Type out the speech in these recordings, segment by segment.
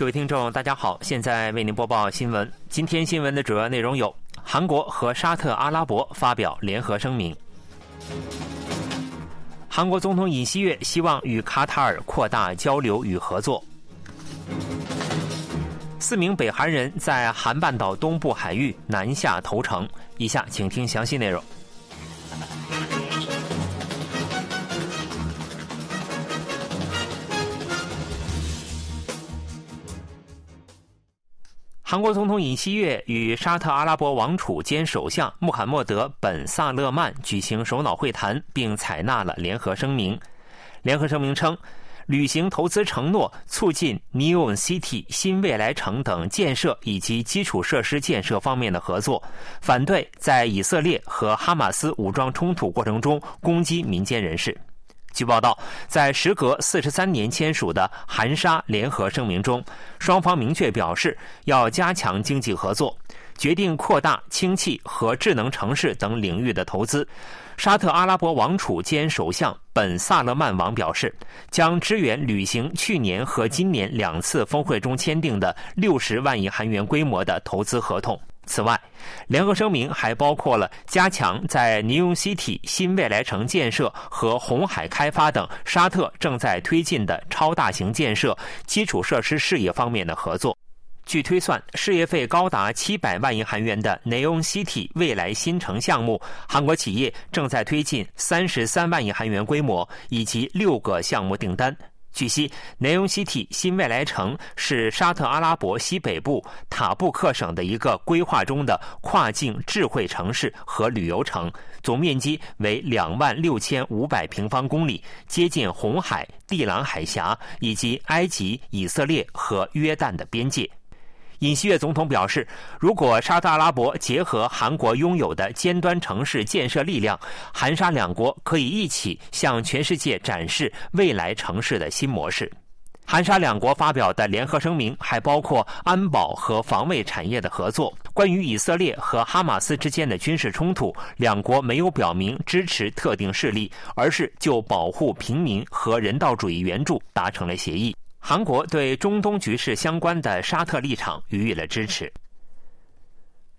各位听众，大家好，现在为您播报新闻。今天新闻的主要内容有：韩国和沙特阿拉伯发表联合声明；韩国总统尹锡悦希望与卡塔尔扩大交流与合作；四名北韩人在韩半岛东部海域南下投诚。以下请听详细内容。韩国总统尹锡悦与沙特阿拉伯王储兼首相穆罕默德·本·萨勒曼举行首脑会谈，并采纳了联合声明。联合声明称，履行投资承诺，促进 Neom City 新未来城等建设以及基础设施建设方面的合作，反对在以色列和哈马斯武装冲突过程中攻击民间人士。据报道，在时隔四十三年签署的韩沙联合声明中，双方明确表示要加强经济合作，决定扩大氢气和智能城市等领域的投资。沙特阿拉伯王储兼首相本·萨勒曼王表示，将支援履行去年和今年两次峰会中签订的六十万亿韩元规模的投资合同。此外，联合声明还包括了加强在尼永西体新未来城建设和红海开发等沙特正在推进的超大型建设基础设施事业方面的合作。据推算，事业费高达七百万亿韩元的内永西体未来新城项目，韩国企业正在推进三十三万亿韩元规模以及六个项目订单。据悉，南雍西提新未来城是沙特阿拉伯西北部塔布克省的一个规划中的跨境智慧城市和旅游城，总面积为两万六千五百平方公里，接近红海、地朗海峡以及埃及、以色列和约旦的边界。尹锡悦总统表示，如果沙特阿拉伯结合韩国拥有的尖端城市建设力量，韩沙两国可以一起向全世界展示未来城市的新模式。韩沙两国发表的联合声明还包括安保和防卫产业的合作。关于以色列和哈马斯之间的军事冲突，两国没有表明支持特定势力，而是就保护平民和人道主义援助达成了协议。韩国对中东局势相关的沙特立场予以了支持。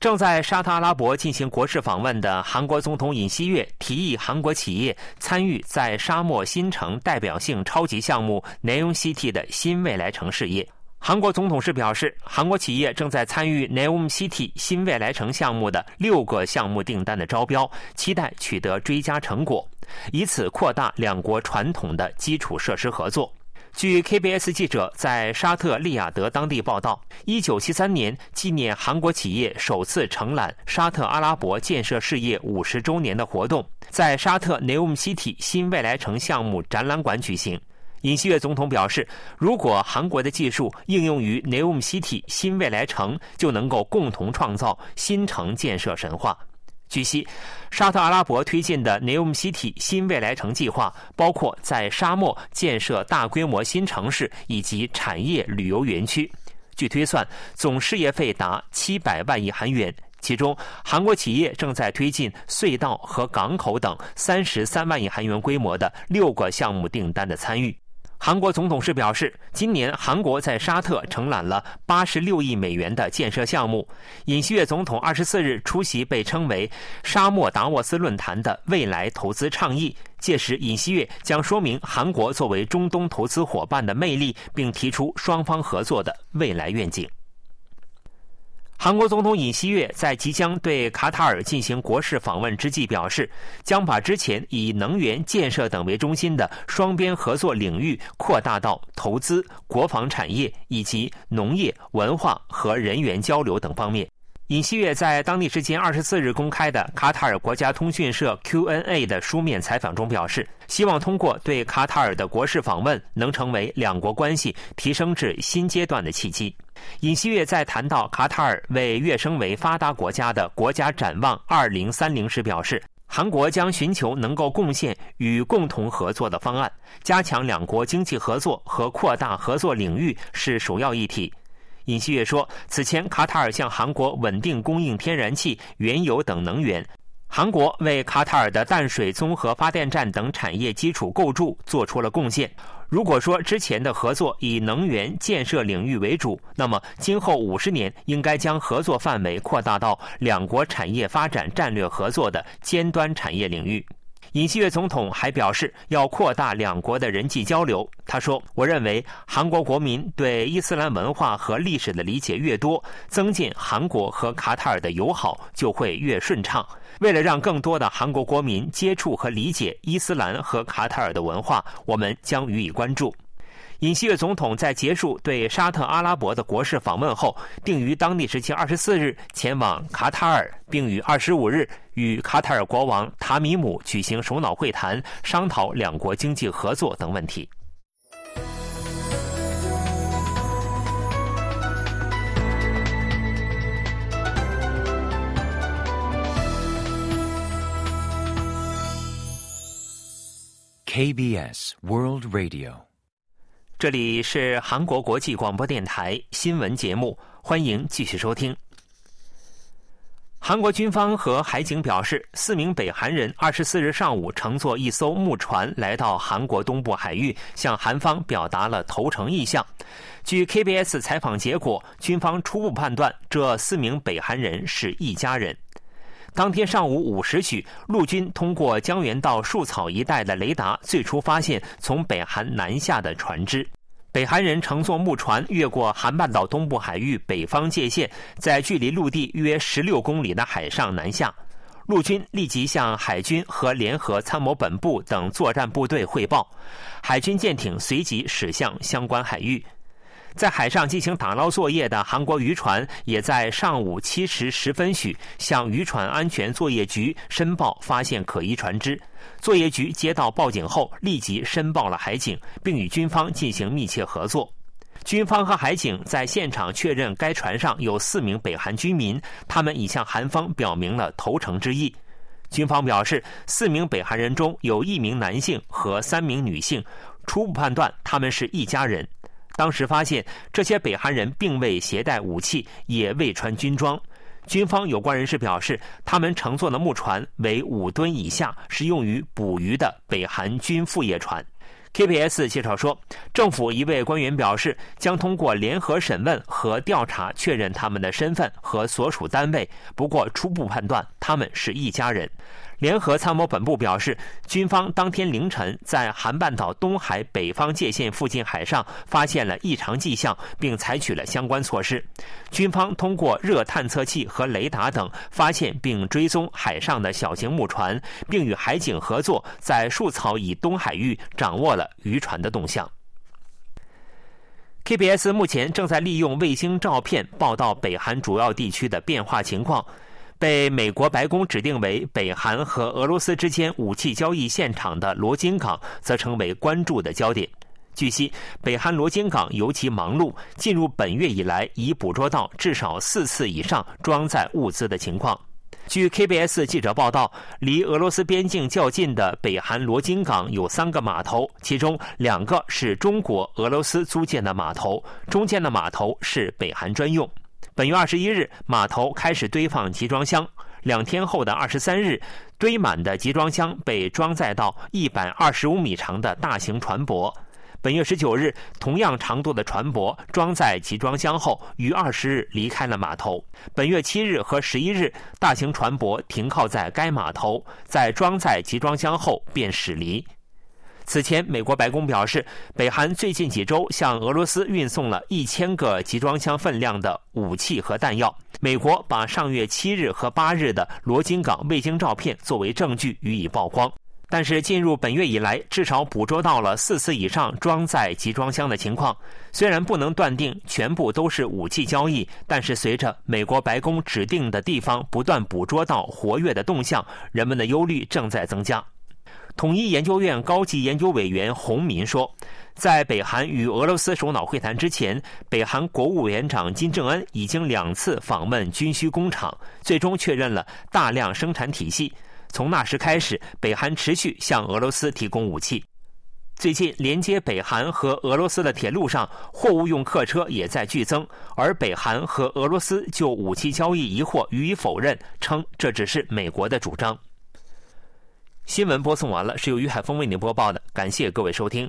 正在沙特阿拉伯进行国事访问的韩国总统尹锡悦提议韩国企业参与在沙漠新城代表性超级项目 Neom City 的新未来城事业。韩国总统室表示，韩国企业正在参与 Neom City 新未来城项目的六个项目订单的招标，期待取得追加成果，以此扩大两国传统的基础设施合作。据 KBS 记者在沙特利雅得当地报道，一九七三年纪念韩国企业首次承揽沙特阿拉伯建设事业五十周年的活动，在沙特 Neom City 新未来城项目展览馆举行。尹锡悦总统表示，如果韩国的技术应用于 Neom City 新未来城，就能够共同创造新城建设神话。据悉，沙特阿拉伯推进的 Neom City 新未来城计划，包括在沙漠建设大规模新城市以及产业旅游园区。据推算，总事业费达七百万亿韩元，其中韩国企业正在推进隧道和港口等三十三万亿韩元规模的六个项目订单的参与。韩国总统是表示，今年韩国在沙特承揽了八十六亿美元的建设项目。尹锡悦总统二十四日出席被称为“沙漠达沃斯论坛”的未来投资倡议，届时尹锡悦将说明韩国作为中东投资伙伴的魅力，并提出双方合作的未来愿景。韩国总统尹锡悦在即将对卡塔尔进行国事访问之际表示，将把之前以能源、建设等为中心的双边合作领域扩大到投资、国防产业以及农业、文化和人员交流等方面。尹锡悦在当地时间二十四日公开的卡塔尔国家通讯社 QNA 的书面采访中表示，希望通过对卡塔尔的国事访问，能成为两国关系提升至新阶段的契机。尹锡悦在谈到卡塔尔为跃升为发达国家的国家展望二零三零时表示，韩国将寻求能够贡献与共同合作的方案，加强两国经济合作和扩大合作领域是首要议题。尹锡悦说，此前卡塔尔向韩国稳定供应天然气、原油等能源。韩国为卡塔尔的淡水综合发电站等产业基础构筑做出了贡献。如果说之前的合作以能源建设领域为主，那么今后五十年应该将合作范围扩大到两国产业发展战略合作的尖端产业领域。尹锡悦总统还表示，要扩大两国的人际交流。他说：“我认为，韩国国民对伊斯兰文化和历史的理解越多，增进韩国和卡塔尔的友好就会越顺畅。为了让更多的韩国国民接触和理解伊斯兰和卡塔尔的文化，我们将予以关注。”尹锡悦总统在结束对沙特阿拉伯的国事访问后，定于当地时间二十四日前往卡塔尔，并于二十五日与卡塔尔国王塔米姆举行首脑会谈，商讨两国经济合作等问题。KBS World Radio。这里是韩国国际广播电台新闻节目，欢迎继续收听。韩国军方和海警表示，四名北韩人二十四日上午乘坐一艘木船来到韩国东部海域，向韩方表达了投诚意向。据 KBS 采访结果，军方初步判断这四名北韩人是一家人。当天上午五时许，陆军通过江原道树草一带的雷达，最初发现从北韩南下的船只。北韩人乘坐木船越过韩半岛东部海域北方界限，在距离陆地约十六公里的海上南下。陆军立即向海军和联合参谋本部等作战部队汇报，海军舰艇随即驶向相关海域。在海上进行打捞作业的韩国渔船，也在上午七时十分许向渔船安全作业局申报发现可疑船只。作业局接到报警后，立即申报了海警，并与军方进行密切合作。军方和海警在现场确认，该船上有四名北韩居民，他们已向韩方表明了投诚之意。军方表示，四名北韩人中有一名男性和三名女性，初步判断他们是一家人。当时发现，这些北韩人并未携带武器，也未穿军装。军方有关人士表示，他们乘坐的木船为五吨以下，是用于捕鱼的北韩军副业船。KBS 介绍说，政府一位官员表示，将通过联合审问和调查确认他们的身份和所属单位。不过，初步判断他们是一家人。联合参谋本部表示，军方当天凌晨在韩半岛东海北方界限附近海上发现了异常迹象，并采取了相关措施。军方通过热探测器和雷达等发现并追踪海上的小型木船，并与海警合作，在树草以东海域掌握了渔船的动向。KBS 目前正在利用卫星照片报道北韩主要地区的变化情况。被美国白宫指定为北韩和俄罗斯之间武器交易现场的罗金港，则成为关注的焦点。据悉，北韩罗金港尤其忙碌，进入本月以来已捕捉到至少四次以上装载物资的情况。据 KBS 记者报道，离俄罗斯边境较近的北韩罗金港有三个码头，其中两个是中国、俄罗斯租建的码头，中间的码头是北韩专用。本月二十一日，码头开始堆放集装箱。两天后的二十三日，堆满的集装箱被装载到一百二十五米长的大型船舶。本月十九日，同样长度的船舶装载集装箱后，于二十日离开了码头。本月七日和十一日，大型船舶停靠在该码头，在装载集装箱后便驶离。此前，美国白宫表示，北韩最近几周向俄罗斯运送了一千个集装箱分量的武器和弹药。美国把上月七日和八日的罗金港卫星照片作为证据予以曝光。但是，进入本月以来，至少捕捉到了四次以上装载集装箱的情况。虽然不能断定全部都是武器交易，但是随着美国白宫指定的地方不断捕捉到活跃的动向，人们的忧虑正在增加。统一研究院高级研究委员洪民说在北韩与俄罗斯首脑会谈之前北韩国务委员长金正恩已经两次访问军需工厂最终确认了大量生产体系。从那时开始北韩持续向俄罗斯提供武器。最近连接北韩和俄罗斯的铁路上货物用客车也在剧增而北韩和俄罗斯就武器交易疑惑予以否认称这只是美国的主张。新闻播送完了是由于海峰为您播报的感谢各位收听。